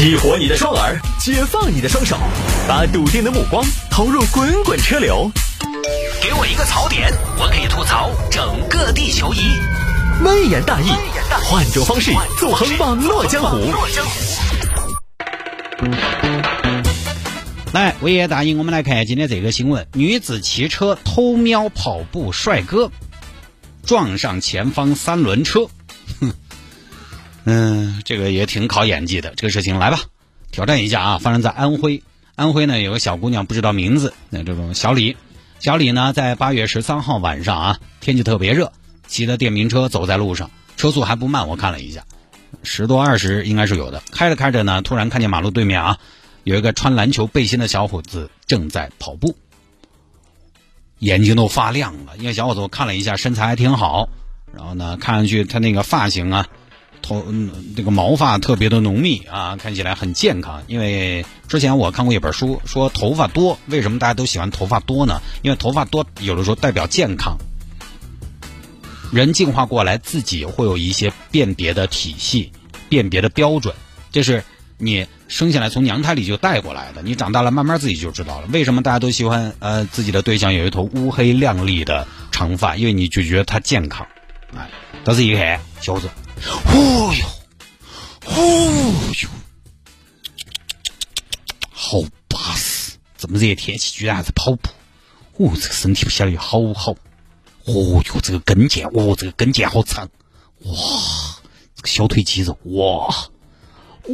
激活你的双耳，解放你的双手，把笃定的目光投入滚滚车流。给我一个槽点，我可以吐槽整个地球仪。微言大义，换种方式纵横网络江湖。来，微言大义，我们来看今天这个新闻：女子骑车偷瞄跑步帅哥，撞上前方三轮车。嗯，这个也挺考演技的。这个事情来吧，挑战一下啊！发生在安徽，安徽呢有个小姑娘不知道名字，那这种小李，小李呢在八月十三号晚上啊，天气特别热，骑着电瓶车走在路上，车速还不慢，我看了一下，十多二十应该是有的。开着开着呢，突然看见马路对面啊。有一个穿篮球背心的小伙子正在跑步，眼睛都发亮了。因为小伙子我看了一下，身材还挺好，然后呢，看上去他那个发型啊，头那个毛发特别的浓密啊，看起来很健康。因为之前我看过一本书，说头发多，为什么大家都喜欢头发多呢？因为头发多有的时候代表健康。人进化过来，自己会有一些辨别的体系、辨别的标准，这是。你生下来从娘胎里就带过来的，你长大了慢慢自己就知道了。为什么大家都喜欢呃自己的对象有一头乌黑亮丽的长发？因为你就觉得他健康。哎，当时一看，小伙子，哦哟，哦哟，好巴适！这么热天气居然还在跑步，哦，这个身体不晓得有好好。哦哟，这个跟腱，哦，这个跟腱好长，哇，这个小腿肌肉，哇。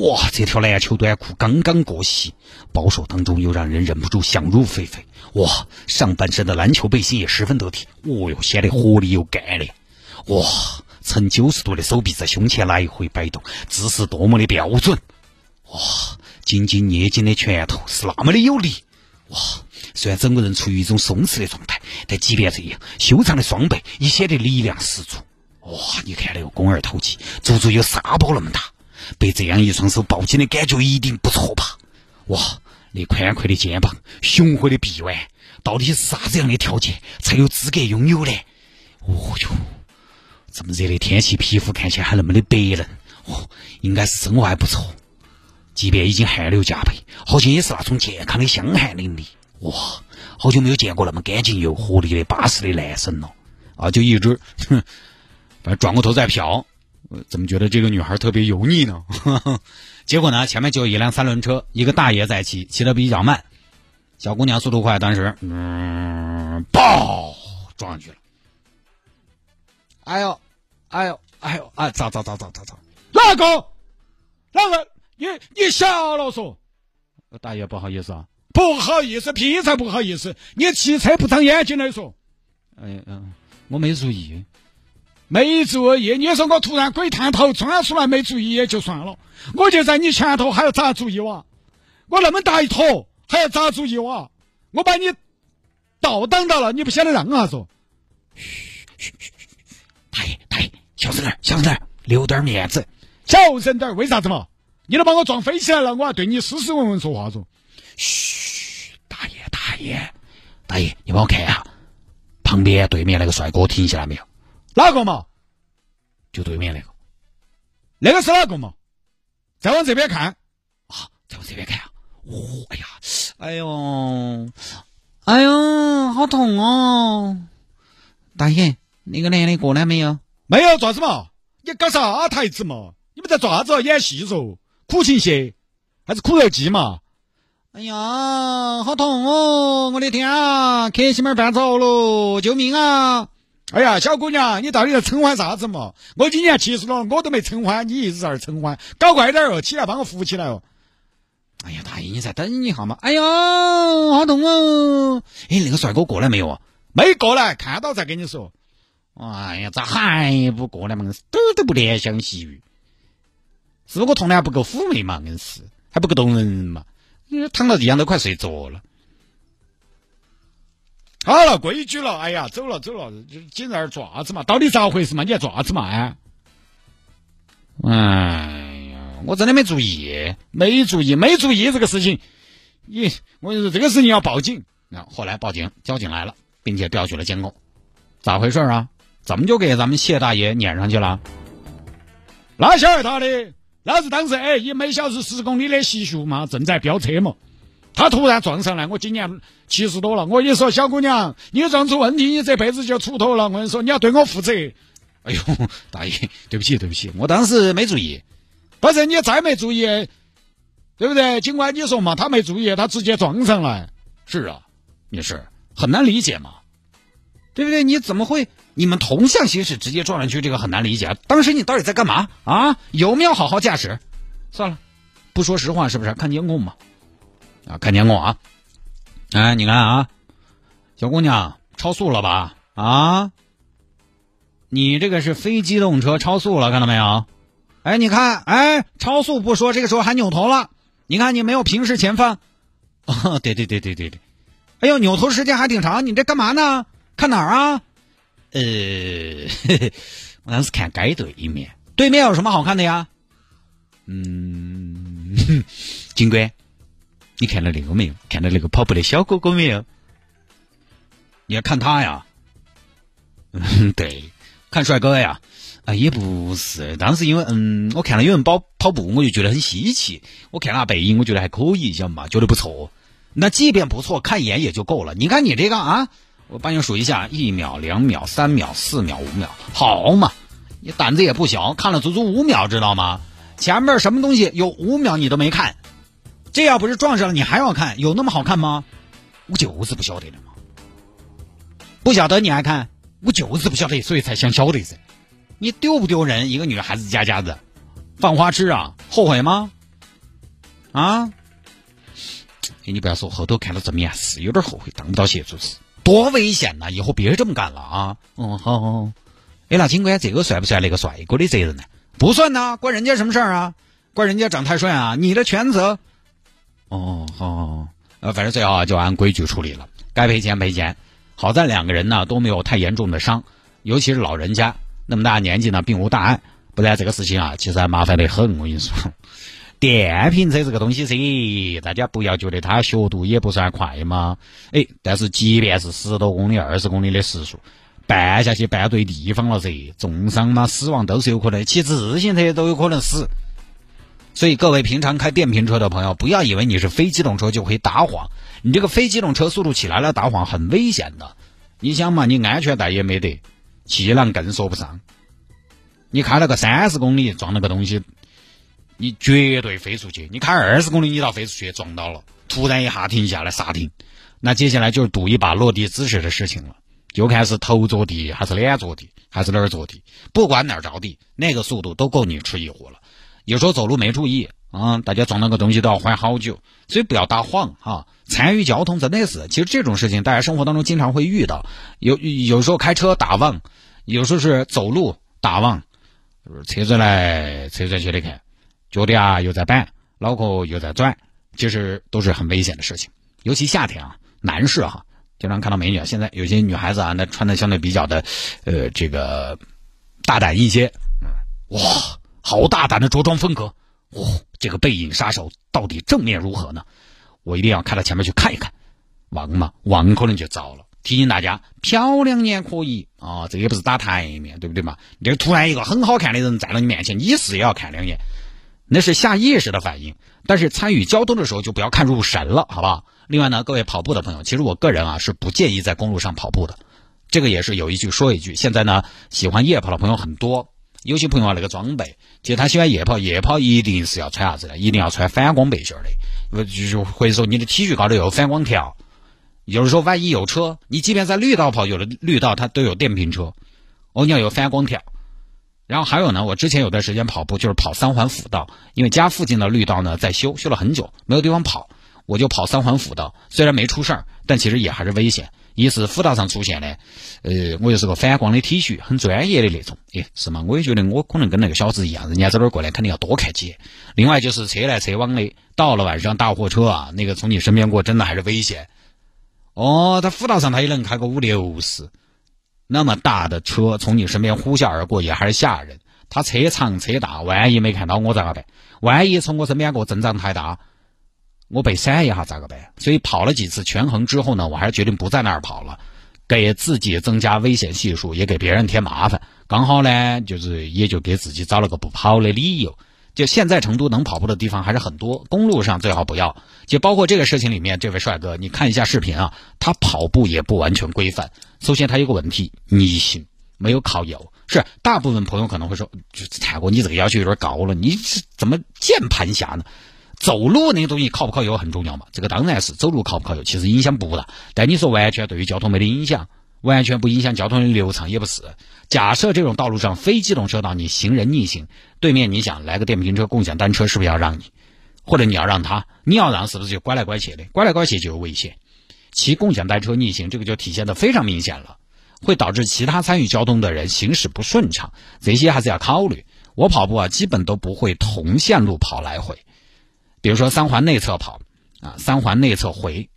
哇，这条篮球短裤刚刚过膝，暴瘦当中又让人忍不住想入非非。哇，上半身的篮球背心也十分得体。哦哟，显得活力又干练。哇，呈九十度的手臂在胸前来回摆动，姿势多么的标准。哇，紧紧捏紧的拳头是那么的有力。哇，虽然整个人处于一种松弛的状态，但即便这样，修长的双背也显得力量十足。哇，你看那个肱二头肌，足足有沙包那么大。被这样一双手抱紧的感觉一定不错吧？哇，那宽阔的肩膀、雄浑的臂弯，到底是啥子样的条件才有资格拥有呢？哦哟，这么热的天气，皮肤看起来还那么的白嫩，哦，应该是生活还不错。即便已经汗流浃背，好像也是那种健康的香汗淋漓。哇，好久没有见过那么干净又活力的巴适的男生了。啊，就一直，哼，反正转过头再瞟。怎么觉得这个女孩特别油腻呢？结果呢，前面就有一辆三轮车，一个大爷在骑，骑得比较慢。小姑娘速度快，当时嗯，爆撞上去了。哎呦，哎呦，哎呦，啊，咋咋咋咋咋咋？哪个？哪个？你你瞎了说？大爷不好意思啊，不好意思，屁才不好意思！你骑车不长眼睛来说。哎嗯，我没注意。没注意，你说我突然鬼探头钻出来没注意也就算了，我就在你前头还要咋注意哇？我那么大一坨还要咋注意哇？我把你倒挡到了，你不晓得让啊？说，嘘嘘嘘小声点小声点留点面子，小声点为啥子嘛？你都把我撞飞起来了，我还对你斯斯文文说话嗦。嘘，大爷大爷大爷，你帮我看一下，旁边对面那个帅哥停下来没有？哪个嘛？就对面那个，那个是哪个嘛？再往这边看啊！再往这边看啊！哦，哎呀，哎呦，哎呦，好痛哦！大爷，那个男的过来没有？没有，爪子嘛？你搞啥台词嘛？你们在爪子演戏嗦？苦情戏还是苦肉计嘛？哎呀，好痛哦！我的天啊，克西门绊着了，救命啊！哎呀，小姑娘，你到底在称欢啥子嘛？我今年七十了，我都没称欢，你一直在那儿称欢，搞快点哦，起来帮我扶起来哦！哎呀，大爷，你再等一下嘛！哎呀，好痛哦！哎，那个帅哥过来没有啊？没过来，看到再跟你说。哎呀，咋还不过来嘛？硬是都都不怜香惜玉，是我童年不够妩媚嘛？硬是还不够动人嘛？你躺到地上都快睡着了。好了，规矩了，哎呀，走了走了，紧在那儿爪子嘛？到底咋回事嘛？你还爪子嘛？哎，哎呀，我真的没注意，没注意，没注意这个事情。你，我跟你说，这个事情要报警。那后来报警，交警来了，并且调取了监控。咋回事啊？怎么就给咱们谢大爷撵上去了？哪晓得他的？老子当时哎，以每小时十公里的时速嘛，正在飙车嘛。他突然撞上来，我今年七十多了。我跟你说，小姑娘，你撞出问题，你这辈子就出头了。我跟你说，你要对我负责。哎呦，大爷，对不起，对不起，我当时没注意。不是你再没注意，对不对？尽管你说嘛，他没注意，他直接撞上来。是啊，也是很难理解嘛，对不对？你怎么会？你们同向行驶直接撞上去，这个很难理解。当时你到底在干嘛啊？有没有好好驾驶？算了，不说实话，是不是？看监控嘛。啊，看监控啊！哎，你看啊，小姑娘超速了吧？啊，你这个是非机动车超速了，看到没有？哎，你看，哎，超速不说，这个时候还扭头了。你看，你没有平视前方。哦，对对对对对对。哎呦，扭头时间还挺长，你这干嘛呢？看哪儿啊？呃，我当时看街对面，对面有什么好看的呀？嗯，警官。你看到那个没有？看到那个跑步的小哥哥没有？你要看他呀？嗯，对，看帅哥呀？啊，也不是，当时因为嗯，我看到有人跑跑步，我就觉得很稀奇。我看那背影，我觉得还可以，晓得嘛？觉得不错。那即便不错，看一眼也就够了。你看你这个啊，我帮你数一下：一秒、两秒、三秒、四秒、五秒，好嘛？你胆子也不小，看了足足五秒，知道吗？前面什么东西有五秒你都没看？这要不是撞上了，你还要看？有那么好看吗？我就是不晓得的嘛。不晓得你还看？我就是不晓得，所以才想晓得噻。你丢不丢人？一个女孩子家家的，放花痴啊？后悔吗？啊？你不要说，后头看到这么样是有点后悔，当不到协助士，多危险呐！以后别这么干了啊！嗯，好好。哎，那警官，这个算不算那个帅哥的责任呢？不算呐，关人家什么事儿啊？关人家长太帅啊？你的全责。哦，好，呃，反正最后啊，就按规矩处理了，该赔钱赔钱。好在两个人呢都没有太严重的伤，尤其是老人家那么大年纪呢，并无大碍。不然这个事情啊，其实还麻烦的很。我跟你说，电瓶车这个东西噻，大家不要觉得它速度也不算快嘛。哎，但是即便是十多公里、二十公里的时速，绊下去绊对地方了噻，重伤嘛、死亡都是有可能，骑自行车都有可能死。所以各位平常开电瓶车的朋友，不要以为你是非机动车就可以打晃。你这个非机动车速度起来了打晃很危险的。你想嘛，你安全带也没得，气囊更说不上。你开了个三十公里撞了个东西，你绝对飞出去。你开二十公里你倒飞出去撞到了，突然一下停下来刹停，那接下来就是赌一把落地姿势的事情了，就看是头着地还是脸着地还是哪儿着地，不管哪儿着地，那个速度都够你吃一壶了。有时候走路没注意啊，大家撞那个东西都要缓好久，所以不要打晃哈。参与交通真的是，其实这种事情大家生活当中经常会遇到。有有时候开车打望，有时候是走路打望，车子来车子去的看，脚底啊又在绊，脑壳又在转，其实都是很危险的事情。尤其夏天啊，男士哈经常看到美女啊，现在有些女孩子啊，那穿的相对比较的呃这个大胆一些，哇。好大胆的着装风格，哇！这个背影杀手到底正面如何呢？我一定要开到前面去看一看。望嘛，望可能就糟了。提醒大家，漂亮眼可以啊，这也不是打台面，对不对嘛？这突然一个很好看的人站到你面前，你是也要看两眼，那是下意识的反应。但是参与交通的时候就不要看入神了，好不好？另外呢，各位跑步的朋友，其实我个人啊是不建议在公路上跑步的。这个也是有一句说一句。现在呢，喜欢夜跑的朋友很多。有些朋友啊，那个装备，其实他喜欢夜跑，夜跑一定是要穿啥子的？一定要穿反光背心的，呃，就是或者说你的 T 恤高头有反光条。有的时候万一有车，你即便在绿道跑，有的绿道它都有电瓶车，哦，你要有反光条。然后还有呢，我之前有段时间跑步就是跑三环辅道，因为家附近的绿道呢在修，修了很久，没有地方跑，我就跑三环辅道。虽然没出事儿，但其实也还是危险。一是辅道上出现的，呃，我又是个反光的 T 恤，很专业的那种，哎，是吗？我也觉得我可能跟那个小子一样，人家在那儿过来肯定要多看几眼。另外就是车来车往的，到了晚上大货车啊，那个从你身边过，真的还是危险。哦，他辅道上他也能开个五六十，那么大的车从你身边呼啸而过，也还是吓人。他车长车大，万一没看到我咋个办？万一从我身边过，阵仗太大。我被闪一下咋个办？所以跑了几次权衡之后呢，我还是决定不在那儿跑了，给自己增加危险系数，也给别人添麻烦。刚好呢，就是也就给自己找了个不跑的理由。就现在成都能跑步的地方还是很多，公路上最好不要。就包括这个事情里面，这位帅哥，你看一下视频啊，他跑步也不完全规范。首先他有个问题，逆行没有靠右。是大部分朋友可能会说，就蔡哥你这个要求有点高了，你是怎么键盘侠呢？走路那个东西靠不靠右很重要嘛？这个当然是走路靠不靠右，其实影响不大。但你说完全对于交通没得影响，完全不影响交通的流畅也不是。假设这种道路上非机动车道，你行人逆行。对面你想来个电瓶车、共享单车，是不是要让你？或者你要让他？你要让是不是就拐来拐去的？拐来拐去就有危险。骑共享单车逆行，这个就体现的非常明显了，会导致其他参与交通的人行驶不顺畅。这些还是要考虑。我跑步啊，基本都不会同线路跑来回，比如说三环内侧跑啊，三环内侧回，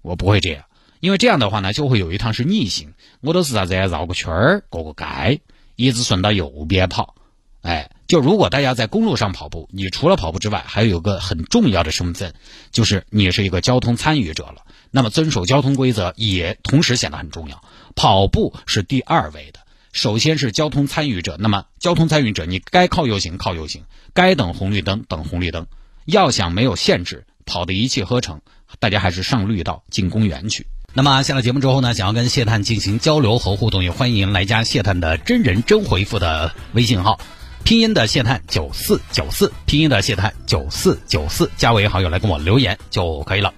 我不会这样，因为这样的话呢，就会有一趟是逆行，我都是啥子绕个圈儿过个街，一直顺到右边跑。哎，就如果大家在公路上跑步，你除了跑步之外，还有个很重要的身份，就是你是一个交通参与者了。那么遵守交通规则也同时显得很重要。跑步是第二位的，首先是交通参与者。那么交通参与者，你该靠右行靠右行，该等红绿灯等红绿灯。要想没有限制，跑的一气呵成，大家还是上绿道进公园去。那么下了节目之后呢，想要跟谢探进行交流和互动，也欢迎来加谢探的真人真回复的微信号。拼音的谢探九四九四，拼音的谢探九四九四，加为好友来跟我留言就可以了。